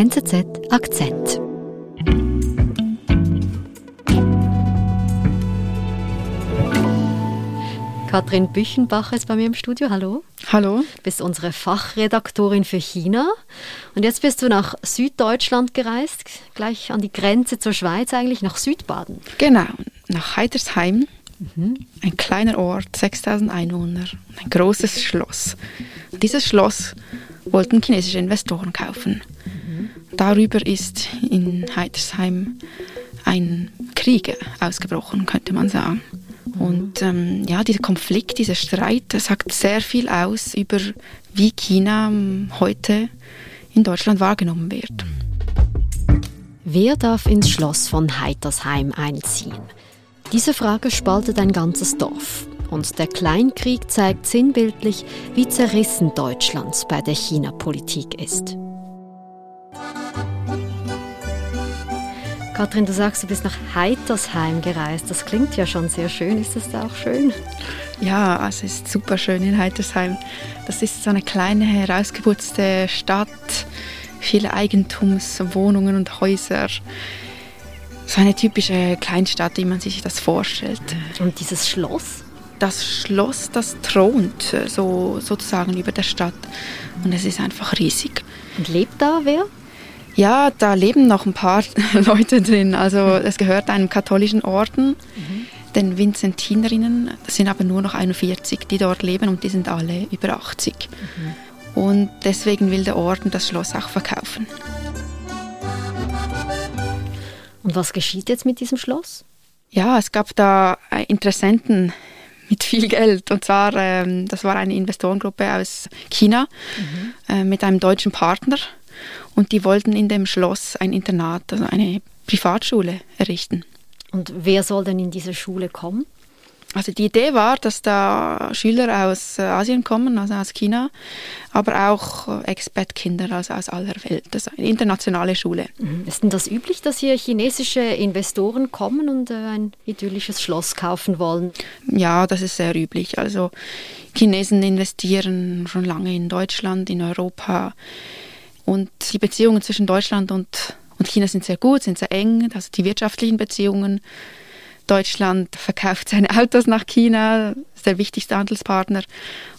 NZZ Akzent. Katrin Büchenbach ist bei mir im Studio. Hallo. Hallo. Du bist unsere Fachredaktorin für China. Und jetzt bist du nach Süddeutschland gereist, gleich an die Grenze zur Schweiz eigentlich, nach Südbaden. Genau, nach Heidersheim. Mhm. Ein kleiner Ort, 6000 Einwohner, ein großes Schloss. Dieses Schloss wollten chinesische Investoren kaufen. Darüber ist in Heidersheim ein Krieg ausgebrochen, könnte man sagen. Und ähm, ja, dieser Konflikt, dieser Streit, sagt sehr viel aus über, wie China ähm, heute in Deutschland wahrgenommen wird. Wer darf ins Schloss von Heitersheim einziehen? Diese Frage spaltet ein ganzes Dorf. Und der Kleinkrieg zeigt sinnbildlich, wie zerrissen Deutschland bei der China-Politik ist. Kathrin, du sagst, du bist nach Heitersheim gereist. Das klingt ja schon sehr schön. Ist das da auch schön? Ja, es ist super schön in Heitersheim. Das ist so eine kleine, herausgeputzte Stadt, viele Eigentumswohnungen und Häuser. So eine typische Kleinstadt, wie man sich das vorstellt. Und dieses Schloss? Das Schloss, das thront so, sozusagen über der Stadt. Und es ist einfach riesig. Und lebt da wer? Ja, da leben noch ein paar Leute drin. Also es gehört einem katholischen Orden, mhm. den Vincentinerinnen. Das sind aber nur noch 41, die dort leben und die sind alle über 80. Mhm. Und deswegen will der Orden das Schloss auch verkaufen. Und was geschieht jetzt mit diesem Schloss? Ja, es gab da Interessenten mit viel Geld. Und zwar, ähm, das war eine Investorengruppe aus China mhm. äh, mit einem deutschen Partner. Und die wollten in dem Schloss ein Internat, also eine Privatschule errichten. Und wer soll denn in diese Schule kommen? Also die Idee war, dass da Schüler aus äh, Asien kommen, also aus China, aber auch äh, Expat-Kinder, also aus aller Welt. Das ist eine internationale Schule. Mhm. Ist denn das üblich, dass hier chinesische Investoren kommen und äh, ein idyllisches Schloss kaufen wollen? Ja, das ist sehr üblich. Also Chinesen investieren schon lange in Deutschland, in Europa, und die Beziehungen zwischen Deutschland und, und China sind sehr gut, sind sehr eng, also die wirtschaftlichen Beziehungen. Deutschland verkauft seine Autos nach China, ist der wichtigste Handelspartner.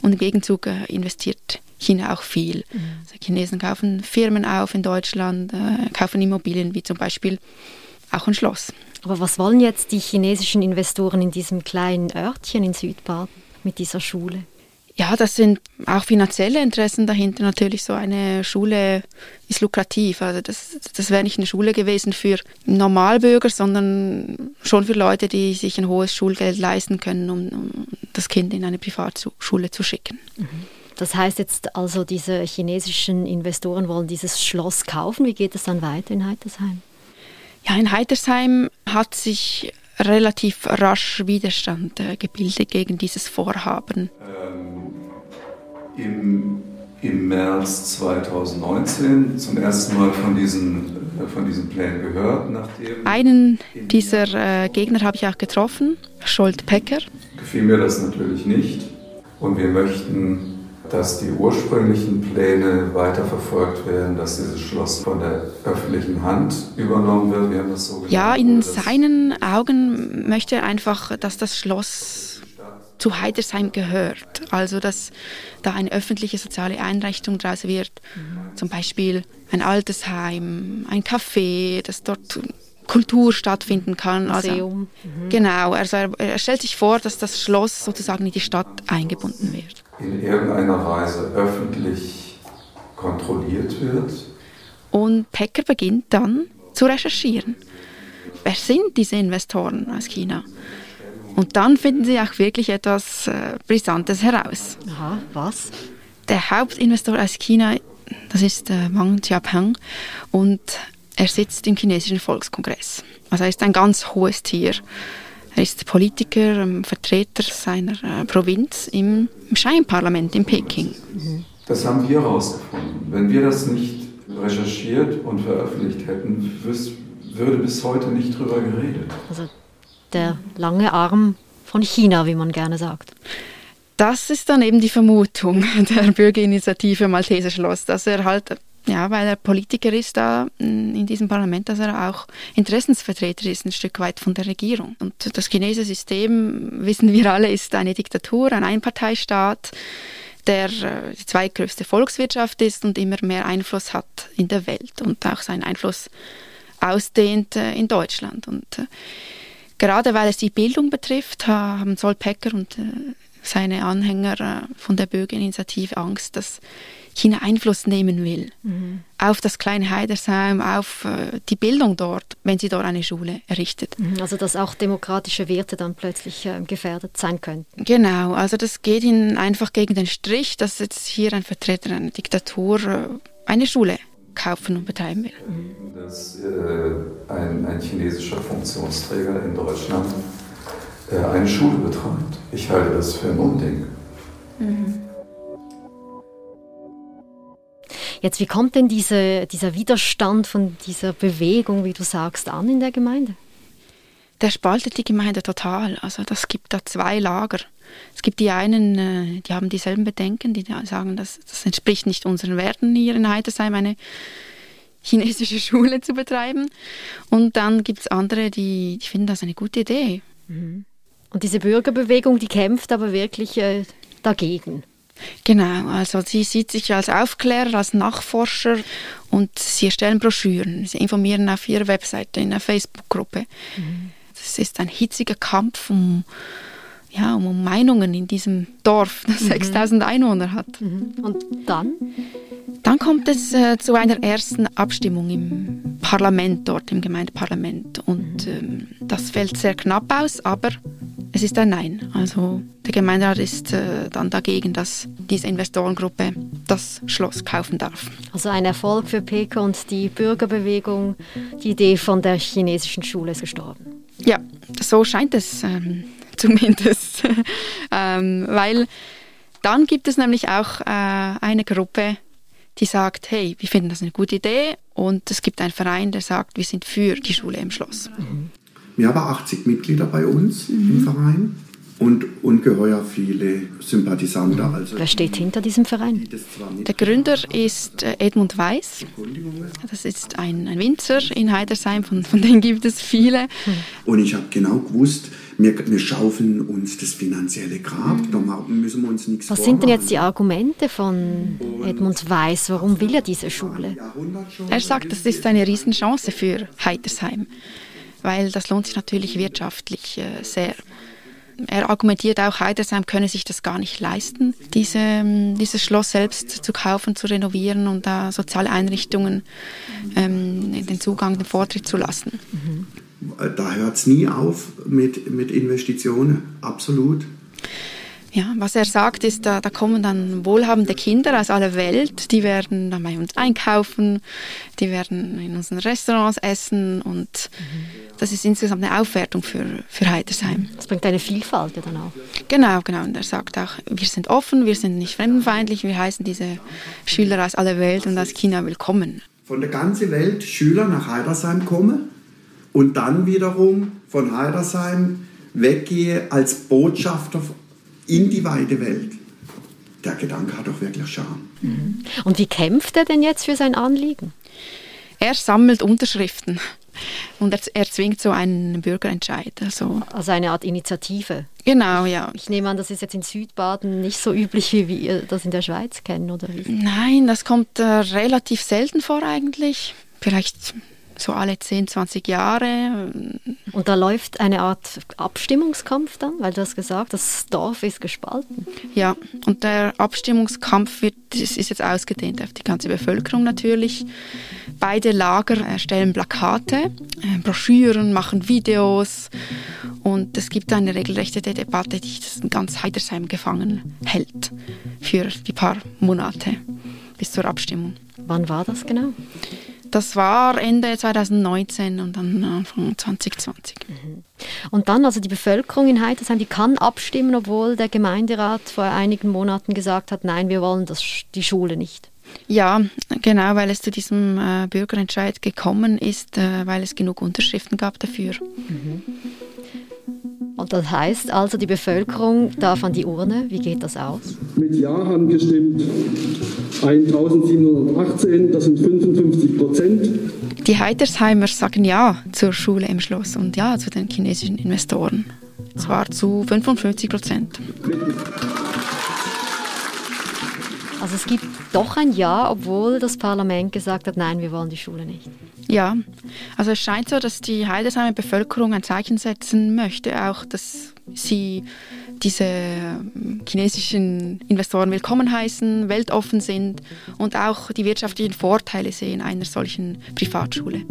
Und im Gegenzug äh, investiert China auch viel. Mhm. Also Chinesen kaufen Firmen auf in Deutschland, äh, kaufen Immobilien wie zum Beispiel auch ein Schloss. Aber was wollen jetzt die chinesischen Investoren in diesem kleinen Örtchen in Südbaden mit dieser Schule? Ja, das sind auch finanzielle Interessen dahinter. Natürlich, so eine Schule ist lukrativ. Also das, das wäre nicht eine Schule gewesen für Normalbürger, sondern schon für Leute, die sich ein hohes Schulgeld leisten können, um, um das Kind in eine Privatschule zu schicken. Mhm. Das heißt jetzt also, diese chinesischen Investoren wollen dieses Schloss kaufen. Wie geht es dann weiter in Heitersheim? Ja, in Heitersheim hat sich relativ rasch Widerstand äh, gebildet gegen dieses Vorhaben. Ähm, im, Im März 2019 zum ersten Mal von diesen, äh, von diesen Plänen gehört. Nachdem Einen dieser äh, Gegner habe ich auch getroffen, Scholt Pecker. Gefiel mir das natürlich nicht und wir möchten dass die ursprünglichen Pläne weiterverfolgt werden, dass dieses Schloss von der öffentlichen Hand übernommen wird. Wir haben das so ja, in seinen Augen möchte er einfach, dass das Schloss zu Heidersheim gehört. Also, dass da eine öffentliche soziale Einrichtung draus wird. Mhm. Zum Beispiel ein Altersheim, ein Café, dass dort Kultur stattfinden kann. Also Museum. Also, mhm. Genau, also er, er stellt sich vor, dass das Schloss sozusagen in die Stadt eingebunden wird in irgendeiner Weise öffentlich kontrolliert wird. Und Pecker beginnt dann zu recherchieren. Wer sind diese Investoren aus China? Und dann finden sie auch wirklich etwas äh, Brisantes heraus. Aha, was? Der Hauptinvestor aus China, das ist äh, Wang Jiapeng und er sitzt im chinesischen Volkskongress. Also er ist ein ganz hohes Tier. Er ist Politiker, ähm, Vertreter seiner äh, Provinz im, im Scheinparlament in Peking. Das haben wir herausgefunden. Wenn wir das nicht recherchiert und veröffentlicht hätten, würde bis heute nicht drüber geredet. Also der lange Arm von China, wie man gerne sagt. Das ist dann eben die Vermutung der Bürgerinitiative Malteser Schloss, dass er halt Ja, weil er Politiker ist da mm, in diesem Parlament, dass er auch Interessensvertreter ist, ein Stück weit von der Regierung. Und das chinesische System, wissen wir alle, ist eine Diktatur, ein Einparteistaat, der äh, die zweitgrößte Volkswirtschaft ist und immer mehr Einfluss hat in der Welt und auch seinen Einfluss ausdehnt äh, in Deutschland. Und äh, gerade weil es die Bildung betrifft, haben Solpecker und seine Anhänger von der Bürgerinitiative Angst, dass China Einfluss nehmen will mhm. auf das kleine Heidersheim, auf äh, die Bildung dort, wenn sie dort eine Schule errichtet. Mhm. Also dass auch demokratische Werte dann plötzlich äh, gefährdet sein könnten. Genau, also das geht ihnen einfach gegen den Strich, dass jetzt hier ein Vertreter einer Diktatur äh, eine Schule kaufen und betreiben will. Dass äh, ein, ein chinesischer Funktionsträger in Deutschland äh, eine Schule betreibt. Ich halte das für ein Unding. Mhm. Jetzt, wie kommt denn diese, dieser Widerstand von dieser Bewegung, wie du sagst, an in der Gemeinde? Der spaltet die Gemeinde total. Also das gibt da zwei Lager. Es gibt die einen, äh, die haben dieselben Bedenken, die sagen, das, das entspricht nicht unseren Werten hier in Heidersheim, eine chinesische Schule zu betreiben. Und dann gibt es andere, die, die finden das eine gute Idee. Mhm. Und diese Bürgerbewegung, die kämpft aber wirklich äh, dagegen. Genau, also sie sieht sich als Aufklärer, als Nachforscher und sie erstellen Broschüren. Sie informieren auf ihrer Webseite, in einer Facebook-Gruppe. Mhm. Das ist ein hitziger Kampf um, ja, um Meinungen in diesem Dorf, das mhm. 6000 Einwohner hat. Mhm. Und dann? Dann kommt es äh, zu einer ersten Abstimmung im Parlament dort, im Gemeindeparlament. Und mhm. ähm, das fällt sehr knapp aus, aber es ist ein Nein. Also der Gemeinderat ist äh, dann dagegen, dass diese Investorengruppe das Schloss kaufen darf. Also ein Erfolg für Peke und die Bürgerbewegung. Die Idee von der chinesischen Schule ist gestorben. Ja, so scheint es ähm, zumindest. ähm, weil dann gibt es nämlich auch äh, eine Gruppe, die sagt, hey, wir finden das eine gute Idee und es gibt einen Verein, der sagt, wir sind für die Schule im Schloss. Mhm. Wir haben 80 Mitglieder bei uns mhm. im Verein und ungeheuer viele Sympathisanten. Also Wer steht hinter diesem Verein? Der Gründer ist äh, Edmund Weiß. Das ist ein, ein Winzer in Heidersheim, von, von denen gibt es viele. Und ich habe genau gewusst, wir, wir schaufeln uns das finanzielle Grab, mhm. da müssen wir uns nichts Was sind denn jetzt die Argumente von Edmund Weiß? Warum will er diese Schule? Er sagt, das ist eine Riesenchance für Heidersheim weil das lohnt sich natürlich wirtschaftlich äh, sehr. Er argumentiert auch, Heidersheim könne sich das gar nicht leisten, diese, ähm, dieses Schloss selbst zu kaufen, zu renovieren und da soziale Einrichtungen ähm, den Zugang, den Vortritt zu lassen. Mhm. Da hört es nie auf mit, mit Investitionen, absolut. Ja, was er sagt, ist, da, da kommen dann wohlhabende Kinder aus aller Welt, die werden dann bei uns einkaufen, die werden in unseren Restaurants essen und mhm. das ist insgesamt eine Aufwertung für, für Heidersheim. Das bringt eine Vielfalt ja dann auch. Genau, genau. Und er sagt auch, wir sind offen, wir sind nicht fremdenfeindlich, wir heißen diese Schüler aus aller Welt und aus China willkommen. Von der ganzen Welt Schüler nach Heidersheim kommen und dann wiederum von Heidersheim weggehe als Botschafter in die weite Welt. Der Gedanke hat doch wirklich Charme. Mhm. Und wie kämpft er denn jetzt für sein Anliegen? Er sammelt Unterschriften und er, er zwingt so einen Bürgerentscheid. Also. also eine Art Initiative. Genau, ja. Ich nehme an, das ist jetzt in Südbaden nicht so üblich, wie wir das in der Schweiz kennen, oder wie? Nein, das kommt äh, relativ selten vor eigentlich. Vielleicht so alle 10, 20 Jahre. Und da läuft eine Art Abstimmungskampf dann, weil du hast gesagt, das Dorf ist gespalten. Ja, und der Abstimmungskampf wird, ist jetzt ausgedehnt auf die ganze Bevölkerung natürlich. Beide Lager erstellen Plakate, äh, Broschüren, machen Videos und es gibt eine regelrechte Debatte, die das ganz Heidersheim gefangen hält für die paar Monate bis zur Abstimmung. Wann war das genau? Das war Ende 2019 und dann Anfang 2020. Mhm. Und dann, also die Bevölkerung in Heitersheim, die kann abstimmen, obwohl der Gemeinderat vor einigen Monaten gesagt hat, nein, wir wollen das, die Schule nicht. Ja, genau, weil es zu diesem äh, Bürgerentscheid gekommen ist, äh, weil es genug Unterschriften gab dafür. Mhm. Und das heißt also, die Bevölkerung darf an die Urne. Wie geht das aus? Mit Ja haben gestimmt 1718, das sind 55 Prozent. Die Heitersheimer sagen Ja zur Schule im Schloss und Ja zu den chinesischen Investoren. Zwar zu 55 Prozent. Also es gibt doch ein Ja, obwohl das Parlament gesagt hat, nein, wir wollen die Schule nicht. Ja, also es scheint so, dass die Heidelsheimer Bevölkerung ein Zeichen setzen möchte, auch dass sie diese ähm, chinesischen Investoren willkommen heißen, weltoffen sind und auch die wirtschaftlichen Vorteile sehen einer solchen Privatschule.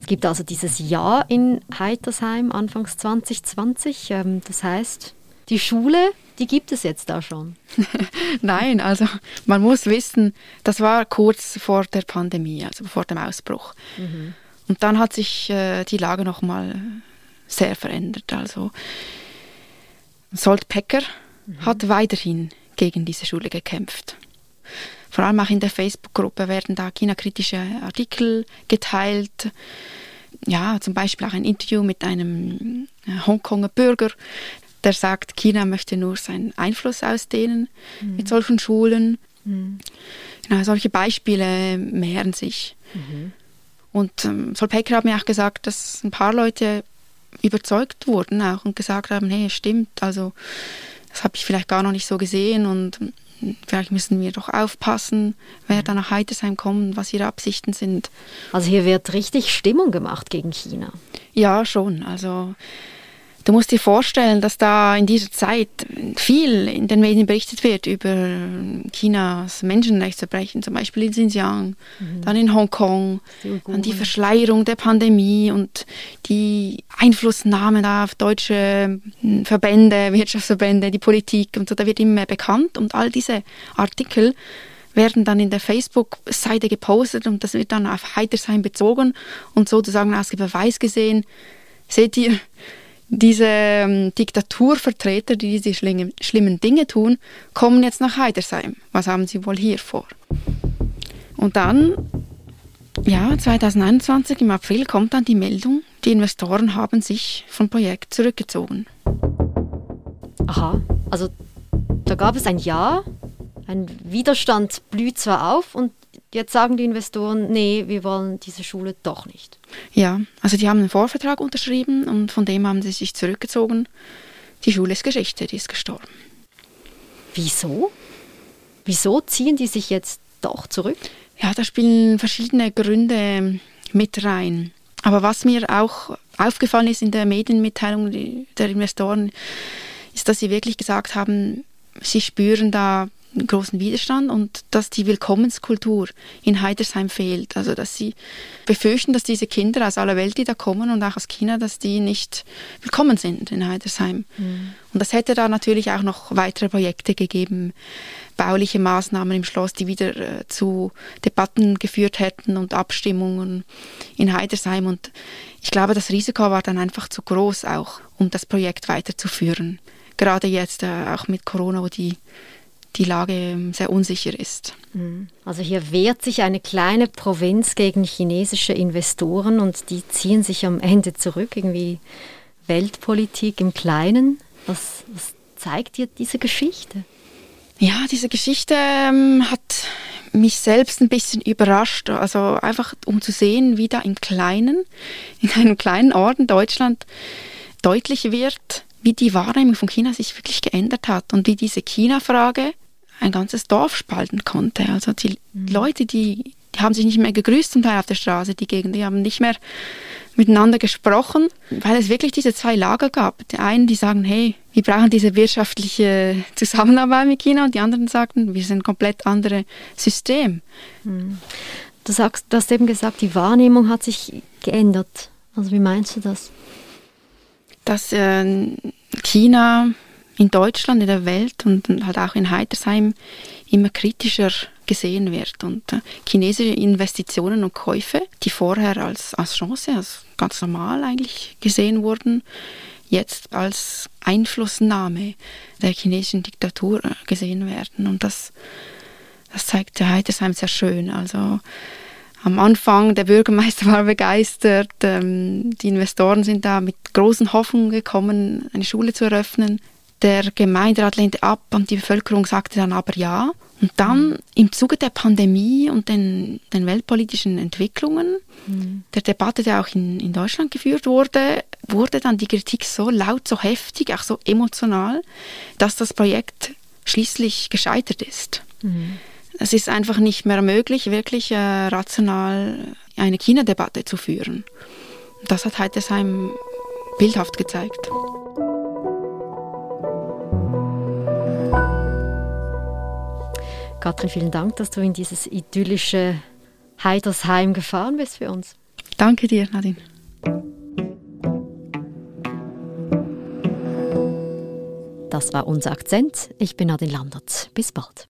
Es gibt also dieses Jahr in Heitersheim anfangs 2020. Ähm, das heißt, die Schule, die gibt es jetzt da schon. Nein, also man muss wissen, das war kurz vor der Pandemie, also vor dem Ausbruch. Mhm. Und dann hat sich äh, die Lage nochmal sehr verändert. Also Solt Pecker mhm. hat weiterhin gegen diese Schule gekämpft. Vor allem auch in der Facebook-Gruppe werden da China-kritische Artikel geteilt. Ja, zum Beispiel auch ein Interview mit einem äh, Hongkonger Bürger, der sagt, China möchte nur seinen Einfluss ausdehnen mhm. mit solchen Schulen. Mhm. Genau, solche Beispiele mehren sich. Mhm. Und ähm, Solpecker hat mir auch gesagt, dass ein paar Leute überzeugt wurden auch und gesagt haben, hey, stimmt, also das habe ich vielleicht gar noch nicht so gesehen und vielleicht müssen wir doch aufpassen, wer da nach Heitersheim kommt was ihre Absichten sind. Also hier wird richtig Stimmung gemacht gegen China. Ja, schon. Also Du musst dir vorstellen, dass da in dieser Zeit viel in den Medien berichtet wird über Chinas Menschenrechtsverbrechen, zum Beispiel in Xinjiang, mhm. dann in Hongkong, dann die Verschleierung der Pandemie und die Einflussnahme da auf deutsche hm, Verbände, Wirtschaftsverbände, die Politik und so, da wird immer mehr bekannt und all diese Artikel werden dann in der Facebook-Seite gepostet und das wird dann auf Heitersheim bezogen und sozusagen als Beweis gesehen, seht ihr, diese ähm, Diktaturvertreter, die diese schlimmen, Dinge tun, kommen jetzt nach Heidersheim. Was haben sie wohl hier vor? Und dann, ja, 2021 im April kommt dann die Meldung, die Investoren haben sich vom Projekt zurückgezogen. Aha, also da gab es ein Ja, ein Widerstand blüht zwar auf und Jetzt sagen die Investoren, nee, wir wollen diese Schule doch nicht. Ja, also die haben einen Vorvertrag unterschrieben und von dem haben sie sich zurückgezogen. Die Schule ist Geschichte, die ist gestorben. Wieso? Wieso ziehen die sich jetzt doch zurück? Ja, da spielen verschiedene Gründe mit rein. Aber was mir auch aufgefallen ist in der Medienmitteilung der Investoren, ist, dass sie wirklich gesagt haben, sie spüren da großen Widerstand und dass die Willkommenskultur in Heidersheim fehlt. Also dass sie befürchten, dass diese Kinder aus aller Welt, die da kommen und auch aus China, dass die nicht willkommen sind in Heidersheim. Mhm. Und das hätte da natürlich auch noch weitere Projekte gegeben, bauliche Maßnahmen im Schloss, die wieder äh, zu Debatten geführt hätten und Abstimmungen in Heidersheim. Und ich glaube, das Risiko war dann einfach zu groß auch, um das Projekt weiterzuführen. Gerade jetzt äh, auch mit Corona, wo die die Lage ähm, sehr unsicher ist. Mhm. Also hier wehrt sich eine kleine Provinz gegen chinesische Investoren und die ziehen sich am Ende zurück, irgendwie Weltpolitik im Kleinen. Was, was zeigt dir diese Geschichte? Ja, diese Geschichte ähm, hat mich selbst ein bisschen überrascht. Also einfach um zu sehen, wie da im Kleinen, in einem kleinen Ort in Deutschland deutlich wird, wie die Wahrnehmung von China sich wirklich geändert hat und wie diese China-Frage ein ganzes Dorf spalten konnte. Also die mhm. Leute, die, die haben sich nicht mehr gegrüßt zum Teil auf der Straße, die Gegend, die haben nicht mehr miteinander gesprochen, weil es wirklich diese zwei Lager gab. Die einen, die sagen, hey, wir brauchen diese wirtschaftliche Zusammenarbeit mit China und die anderen sagten, wir sind ein komplett anderes System. Mhm. Du, sagst, du hast eben gesagt, die Wahrnehmung hat sich geändert. Also wie meinst du das? Dass äh, China in Deutschland, in der Welt und halt auch in Heitersheim immer kritischer gesehen wird. Und äh, chinesische Investitionen und Käufe, die vorher als, als Chance, als ganz normal eigentlich gesehen wurden, jetzt als Einflussnahme der chinesischen Diktatur äh, gesehen werden. Und das, das zeigt Heitersheim sehr schön. Also am Anfang, der Bürgermeister war begeistert, ähm, die Investoren sind da mit großen Hoffnungen gekommen, eine Schule zu eröffnen. Der Gemeinderat lehnte ab und die Bevölkerung sagte dann aber ja. Und dann im Zuge der Pandemie und den, den weltpolitischen Entwicklungen, mhm. der Debatte, die auch in, in Deutschland geführt wurde, wurde dann die Kritik so laut, so heftig, auch so emotional, dass das Projekt schließlich gescheitert ist. Mhm. Es ist einfach nicht mehr möglich, wirklich äh, rational eine China-Debatte zu führen. Das hat Heitersheim bildhaft gezeigt. Katrin, vielen Dank, dass du in dieses idyllische Heidersheim gefahren bist für uns. Danke dir, Nadine. Das war unser Akzent. Ich bin Nadine Landert. Bis bald.